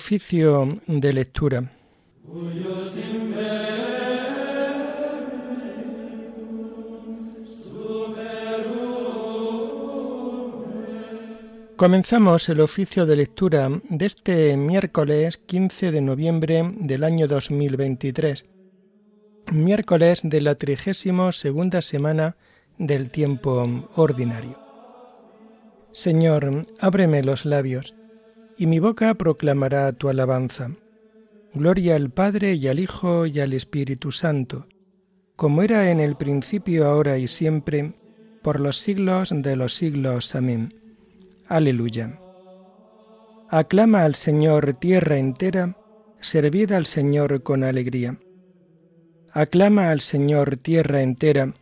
Oficio de lectura. Comenzamos el oficio de lectura de este miércoles 15 de noviembre del año 2023, miércoles de la trigésimo segunda semana del tiempo ordinario. Señor, ábreme los labios, y mi boca proclamará tu alabanza. Gloria al Padre y al Hijo y al Espíritu Santo, como era en el principio, ahora y siempre, por los siglos de los siglos. Amén. Aleluya. Aclama al Señor tierra entera, servid al Señor con alegría. Aclama al Señor tierra entera,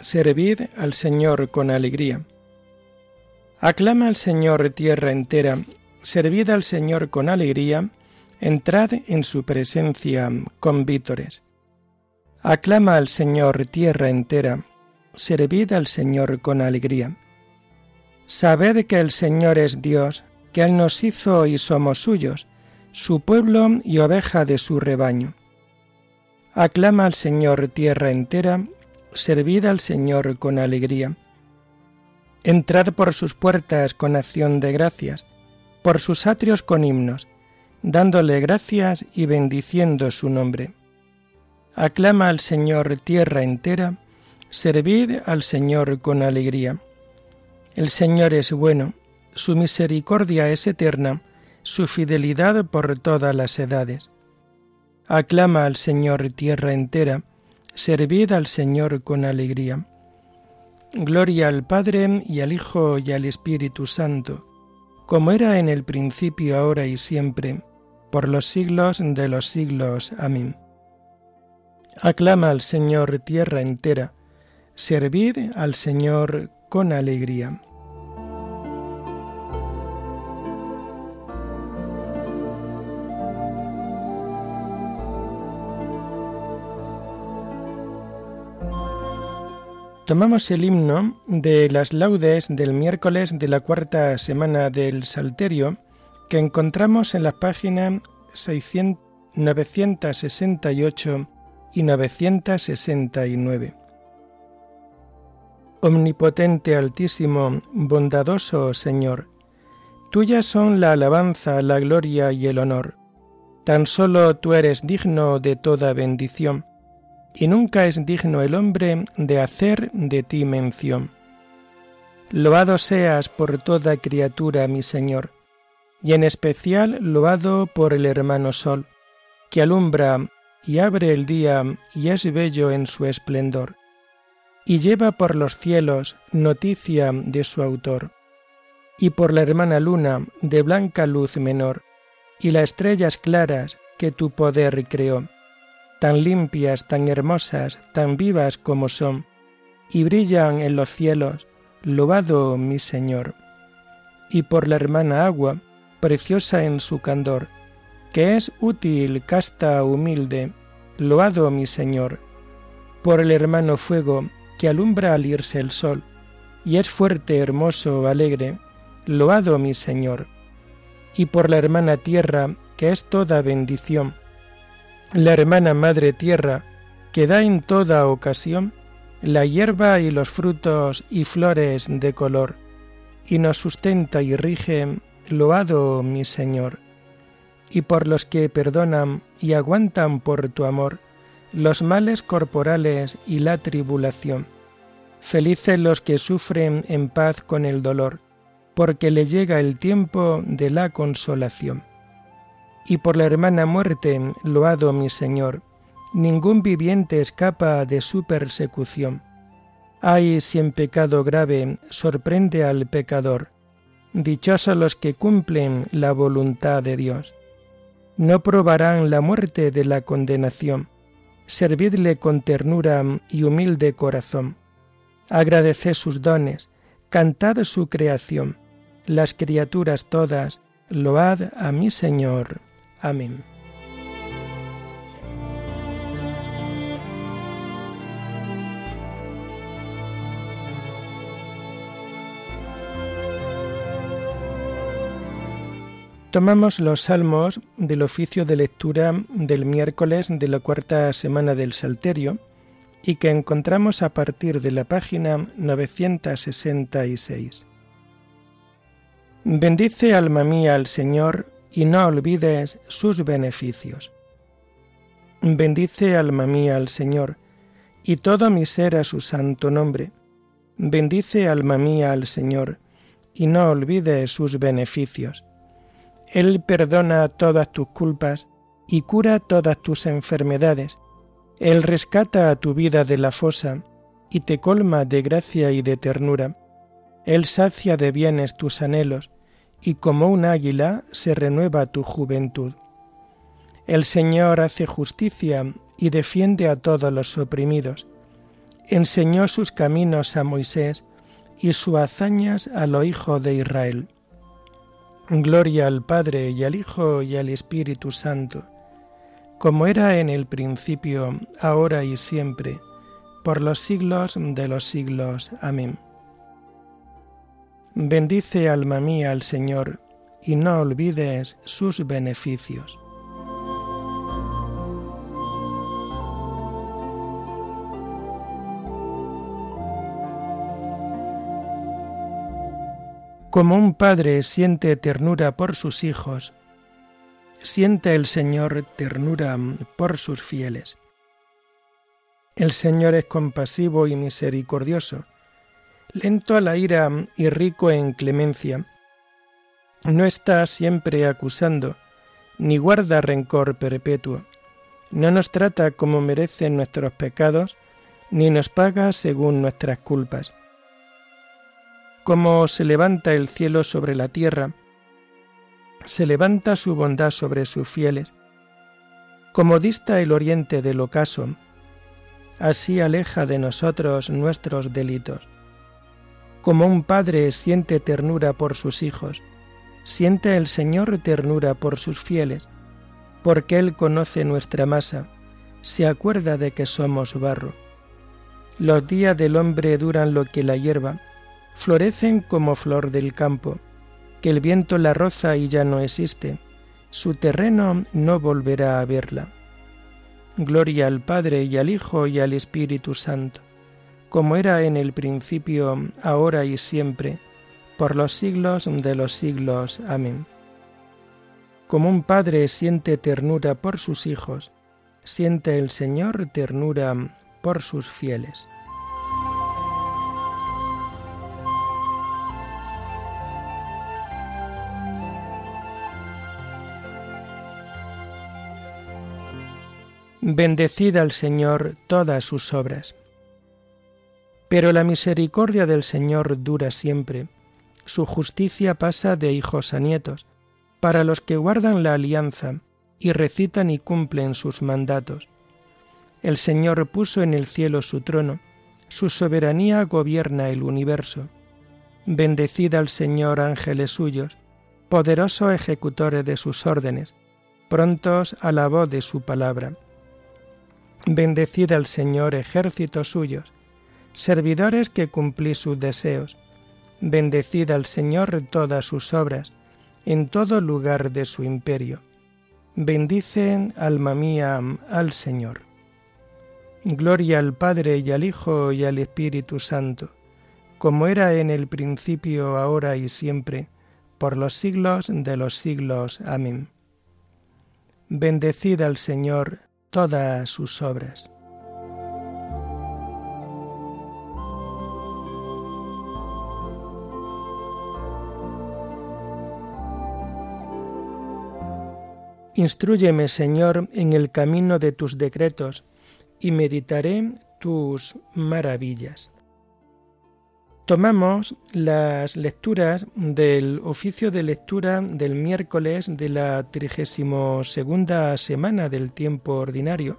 servid al Señor con alegría. Aclama al Señor tierra entera, servid al Señor con alegría, entrad en su presencia con vítores. Aclama al Señor tierra entera, servid al Señor con alegría. Sabed que el Señor es Dios, que Él nos hizo y somos suyos, su pueblo y oveja de su rebaño. Aclama al Señor tierra entera, servid al Señor con alegría. Entrad por sus puertas con acción de gracias, por sus atrios con himnos, dándole gracias y bendiciendo su nombre. Aclama al Señor tierra entera, servid al Señor con alegría. El Señor es bueno, su misericordia es eterna, su fidelidad por todas las edades. Aclama al Señor tierra entera, servid al Señor con alegría. Gloria al Padre y al Hijo y al Espíritu Santo, como era en el principio, ahora y siempre, por los siglos de los siglos. Amén. Aclama al Señor tierra entera, servid al Señor con alegría. Tomamos el himno de las laudes del miércoles de la cuarta semana del Salterio que encontramos en las páginas 968 y 969. Omnipotente Altísimo, bondadoso Señor, tuyas son la alabanza, la gloria y el honor. Tan solo tú eres digno de toda bendición, y nunca es digno el hombre de hacer de ti mención. Loado seas por toda criatura, mi Señor, y en especial loado por el hermano Sol, que alumbra y abre el día y es bello en su esplendor y lleva por los cielos noticia de su autor, y por la hermana luna de blanca luz menor, y las estrellas claras que tu poder creó, tan limpias, tan hermosas, tan vivas como son, y brillan en los cielos, loado mi Señor, y por la hermana agua, preciosa en su candor, que es útil, casta, humilde, loado mi Señor, por el hermano fuego, que alumbra al irse el sol, y es fuerte, hermoso, alegre, loado mi Señor, y por la hermana tierra, que es toda bendición, la hermana madre tierra, que da en toda ocasión la hierba y los frutos y flores de color, y nos sustenta y rige, loado mi Señor, y por los que perdonan y aguantan por tu amor, los males corporales y la tribulación. Felices los que sufren en paz con el dolor, porque le llega el tiempo de la consolación. Y por la hermana muerte, loado mi Señor, ningún viviente escapa de su persecución. Ay, si en pecado grave sorprende al pecador, dichosos los que cumplen la voluntad de Dios. No probarán la muerte de la condenación, servidle con ternura y humilde corazón. Agradeced sus dones, cantad su creación, las criaturas todas, load a mi Señor. Amén. Tomamos los salmos del oficio de lectura del miércoles de la cuarta semana del Salterio y que encontramos a partir de la página 966. Bendice alma mía al Señor y no olvides sus beneficios. Bendice alma mía al Señor y todo mi ser a su santo nombre. Bendice alma mía al Señor y no olvides sus beneficios él perdona todas tus culpas y cura todas tus enfermedades. Él rescata a tu vida de la fosa y te colma de gracia y de ternura. Él sacia de bienes tus anhelos y como un águila se renueva tu juventud. El Señor hace justicia y defiende a todos los oprimidos. Enseñó sus caminos a Moisés y sus hazañas a los hijos de Israel. Gloria al Padre y al Hijo y al Espíritu Santo, como era en el principio, ahora y siempre, por los siglos de los siglos. Amén. Bendice alma mía al Señor, y no olvides sus beneficios. Como un padre siente ternura por sus hijos, siente el Señor ternura por sus fieles. El Señor es compasivo y misericordioso, lento a la ira y rico en clemencia. No está siempre acusando, ni guarda rencor perpetuo. No nos trata como merecen nuestros pecados, ni nos paga según nuestras culpas como se levanta el cielo sobre la tierra, se levanta su bondad sobre sus fieles, como dista el oriente del ocaso, así aleja de nosotros nuestros delitos. Como un padre siente ternura por sus hijos, siente el Señor ternura por sus fieles, porque Él conoce nuestra masa, se acuerda de que somos barro. Los días del hombre duran lo que la hierba, florecen como flor del campo, que el viento la roza y ya no existe, su terreno no volverá a verla. Gloria al Padre y al Hijo y al Espíritu Santo, como era en el principio, ahora y siempre, por los siglos de los siglos. Amén. Como un padre siente ternura por sus hijos, siente el Señor ternura por sus fieles. Bendecid al Señor todas sus obras. Pero la misericordia del Señor dura siempre, su justicia pasa de hijos a nietos, para los que guardan la alianza y recitan y cumplen sus mandatos. El Señor puso en el cielo su trono, su soberanía gobierna el universo. Bendecid al Señor ángeles suyos, poderosos ejecutores de sus órdenes, prontos a la voz de su palabra. Bendecid al Señor ejércitos suyos, servidores que cumplís sus deseos. Bendecid al Señor todas sus obras, en todo lugar de su imperio. Bendicen, alma mía, al Señor. Gloria al Padre y al Hijo y al Espíritu Santo, como era en el principio, ahora y siempre, por los siglos de los siglos. Amén. Bendecid al Señor, todas sus obras. Instruyeme, Señor, en el camino de tus decretos, y meditaré tus maravillas. Tomamos las lecturas del oficio de lectura del miércoles de la 32 segunda semana del tiempo ordinario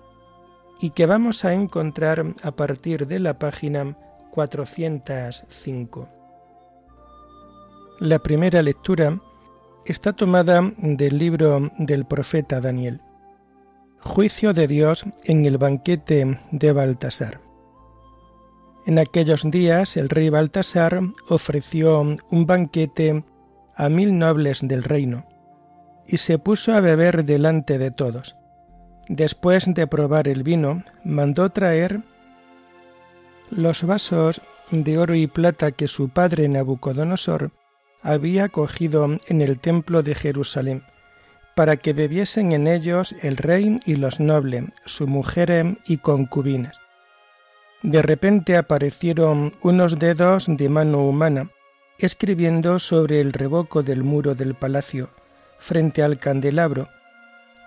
y que vamos a encontrar a partir de la página 405. La primera lectura está tomada del libro del profeta Daniel. Juicio de Dios en el banquete de Baltasar. En aquellos días el rey Baltasar ofreció un banquete a mil nobles del reino, y se puso a beber delante de todos. Después de probar el vino, mandó traer los vasos de oro y plata que su padre Nabucodonosor había cogido en el templo de Jerusalén, para que bebiesen en ellos el rey y los nobles, su mujer y concubinas. De repente aparecieron unos dedos de mano humana, escribiendo sobre el revoco del muro del palacio, frente al candelabro,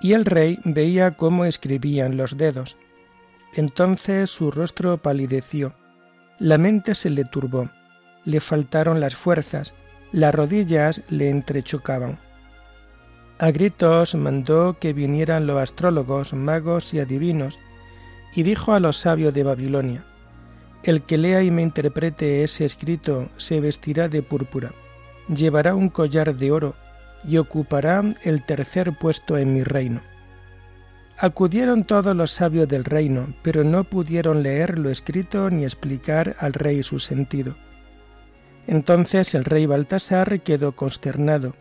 y el rey veía cómo escribían los dedos. Entonces su rostro palideció, la mente se le turbó, le faltaron las fuerzas, las rodillas le entrechocaban. A gritos mandó que vinieran los astrólogos, magos y adivinos, y dijo a los sabios de Babilonia, El que lea y me interprete ese escrito se vestirá de púrpura, llevará un collar de oro y ocupará el tercer puesto en mi reino. Acudieron todos los sabios del reino, pero no pudieron leer lo escrito ni explicar al rey su sentido. Entonces el rey Baltasar quedó consternado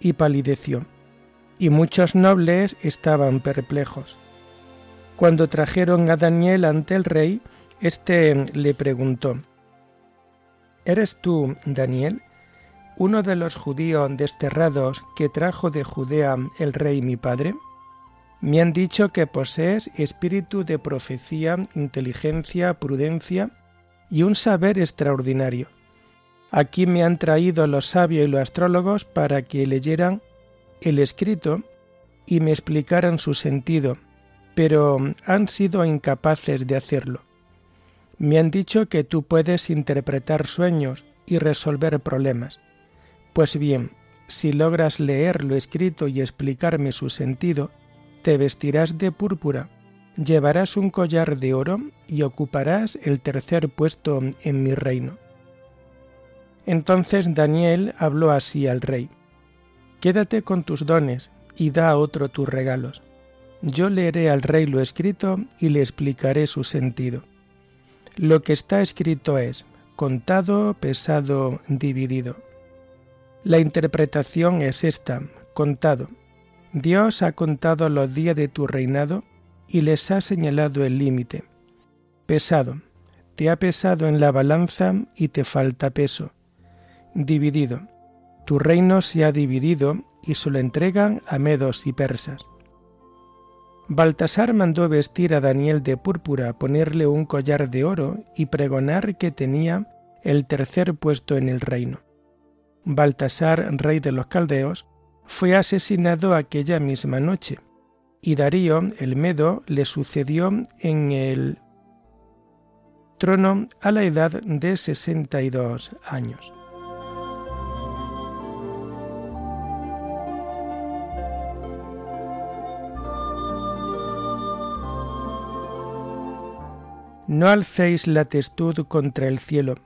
y palideció, y muchos nobles estaban perplejos. Cuando trajeron a Daniel ante el rey, éste le preguntó, ¿Eres tú, Daniel, uno de los judíos desterrados que trajo de Judea el rey mi padre? Me han dicho que posees espíritu de profecía, inteligencia, prudencia y un saber extraordinario. Aquí me han traído los sabios y los astrólogos para que leyeran el escrito y me explicaran su sentido, pero han sido incapaces de hacerlo. Me han dicho que tú puedes interpretar sueños y resolver problemas. Pues bien, si logras leer lo escrito y explicarme su sentido, te vestirás de púrpura, llevarás un collar de oro y ocuparás el tercer puesto en mi reino. Entonces Daniel habló así al rey, Quédate con tus dones y da a otro tus regalos. Yo leeré al rey lo escrito y le explicaré su sentido. Lo que está escrito es contado, pesado, dividido. La interpretación es esta, contado, Dios ha contado los días de tu reinado y les ha señalado el límite. Pesado, te ha pesado en la balanza y te falta peso. Dividido, tu reino se ha dividido y se lo entregan a medos y persas. Baltasar mandó vestir a Daniel de púrpura, ponerle un collar de oro y pregonar que tenía el tercer puesto en el reino. Baltasar, rey de los caldeos, fue asesinado aquella misma noche, y Darío el Medo le sucedió en el trono a la edad de 62 años. No alcéis la testud contra el cielo,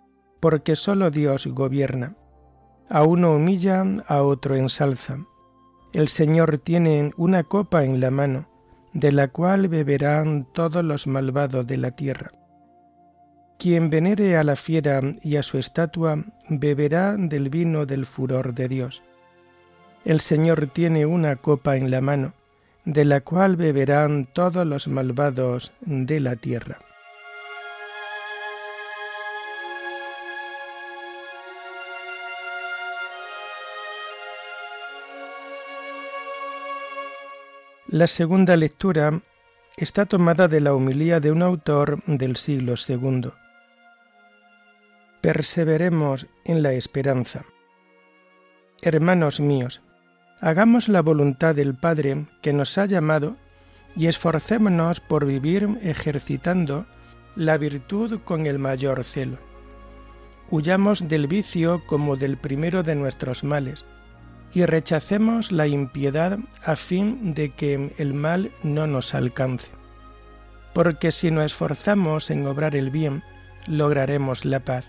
porque sólo Dios gobierna. A uno humilla, a otro ensalza. El Señor tiene una copa en la mano, de la cual beberán todos los malvados de la tierra. Quien venere a la fiera y a su estatua, beberá del vino del furor de Dios. El Señor tiene una copa en la mano, de la cual beberán todos los malvados de la tierra. La segunda lectura está tomada de la humilía de un autor del siglo II. Perseveremos en la esperanza. Hermanos míos, hagamos la voluntad del Padre que nos ha llamado y esforcémonos por vivir ejercitando la virtud con el mayor celo. Huyamos del vicio como del primero de nuestros males y rechacemos la impiedad a fin de que el mal no nos alcance. Porque si nos esforzamos en obrar el bien, lograremos la paz.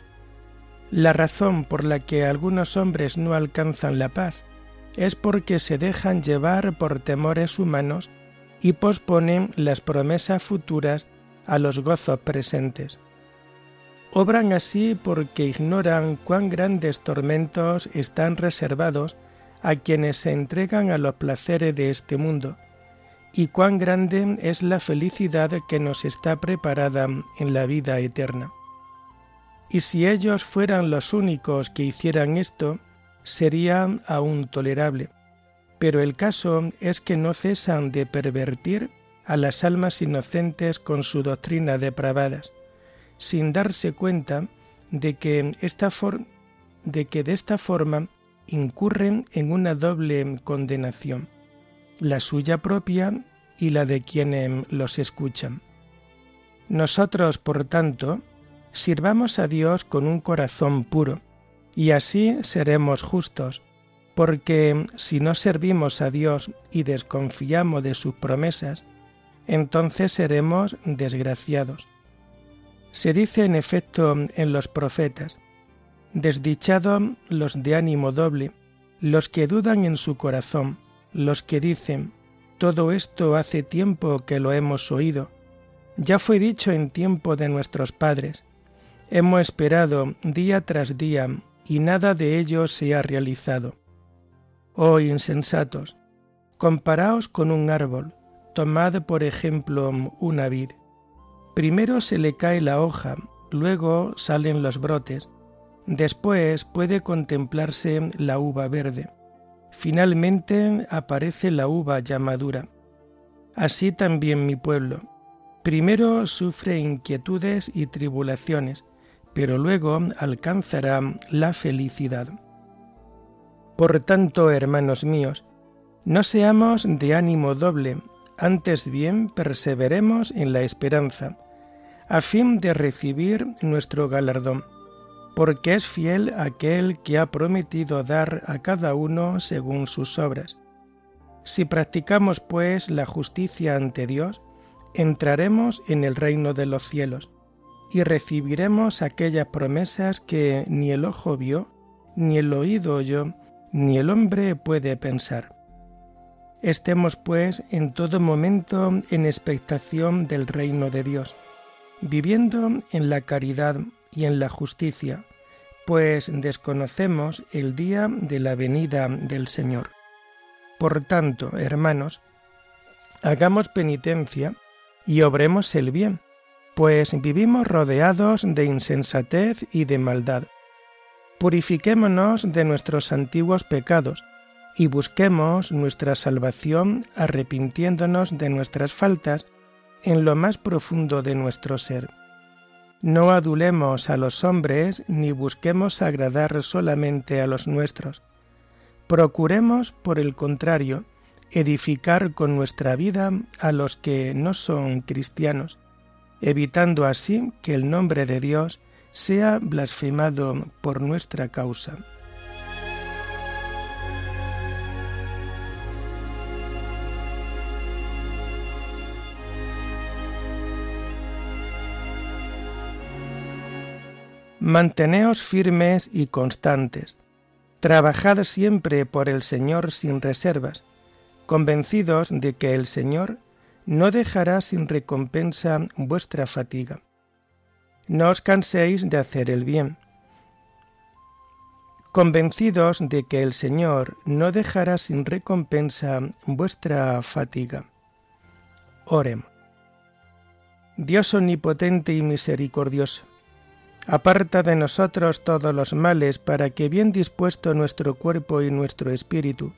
La razón por la que algunos hombres no alcanzan la paz es porque se dejan llevar por temores humanos y posponen las promesas futuras a los gozos presentes. Obran así porque ignoran cuán grandes tormentos están reservados a quienes se entregan a los placeres de este mundo, y cuán grande es la felicidad que nos está preparada en la vida eterna. Y si ellos fueran los únicos que hicieran esto, sería aún tolerable. Pero el caso es que no cesan de pervertir a las almas inocentes con su doctrina depravadas, sin darse cuenta de que, esta de que de esta forma incurren en una doble condenación, la suya propia y la de quienes los escuchan. Nosotros, por tanto, sirvamos a Dios con un corazón puro, y así seremos justos, porque si no servimos a Dios y desconfiamos de sus promesas, entonces seremos desgraciados. Se dice en efecto en los profetas, Desdichado los de ánimo doble, los que dudan en su corazón, los que dicen, todo esto hace tiempo que lo hemos oído, ya fue dicho en tiempo de nuestros padres, hemos esperado día tras día y nada de ello se ha realizado. Oh insensatos, comparaos con un árbol, tomad por ejemplo una vid. Primero se le cae la hoja, luego salen los brotes, Después puede contemplarse la uva verde. Finalmente aparece la uva ya madura. Así también mi pueblo. Primero sufre inquietudes y tribulaciones, pero luego alcanzará la felicidad. Por tanto, hermanos míos, no seamos de ánimo doble, antes bien perseveremos en la esperanza, a fin de recibir nuestro galardón porque es fiel aquel que ha prometido dar a cada uno según sus obras. Si practicamos pues la justicia ante Dios, entraremos en el reino de los cielos y recibiremos aquellas promesas que ni el ojo vio, ni el oído oyó, ni el hombre puede pensar. Estemos pues en todo momento en expectación del reino de Dios, viviendo en la caridad y en la justicia, pues desconocemos el día de la venida del Señor. Por tanto, hermanos, hagamos penitencia y obremos el bien, pues vivimos rodeados de insensatez y de maldad. Purifiquémonos de nuestros antiguos pecados y busquemos nuestra salvación arrepintiéndonos de nuestras faltas en lo más profundo de nuestro ser. No adulemos a los hombres ni busquemos agradar solamente a los nuestros. Procuremos, por el contrario, edificar con nuestra vida a los que no son cristianos, evitando así que el nombre de Dios sea blasfemado por nuestra causa. Manteneos firmes y constantes. Trabajad siempre por el Señor sin reservas, convencidos de que el Señor no dejará sin recompensa vuestra fatiga. No os canséis de hacer el bien. Convencidos de que el Señor no dejará sin recompensa vuestra fatiga. Oremos. Dios omnipotente y misericordioso, Aparta de nosotros todos los males para que bien dispuesto nuestro cuerpo y nuestro espíritu,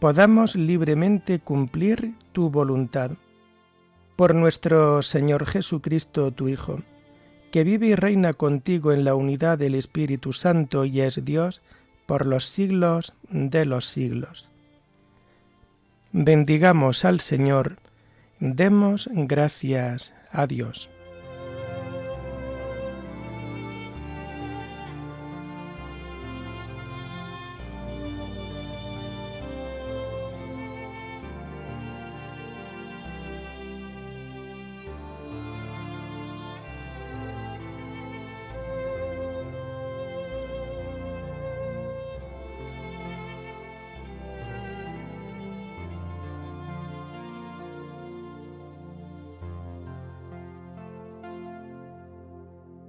podamos libremente cumplir tu voluntad. Por nuestro Señor Jesucristo, tu Hijo, que vive y reina contigo en la unidad del Espíritu Santo y es Dios por los siglos de los siglos. Bendigamos al Señor, demos gracias a Dios.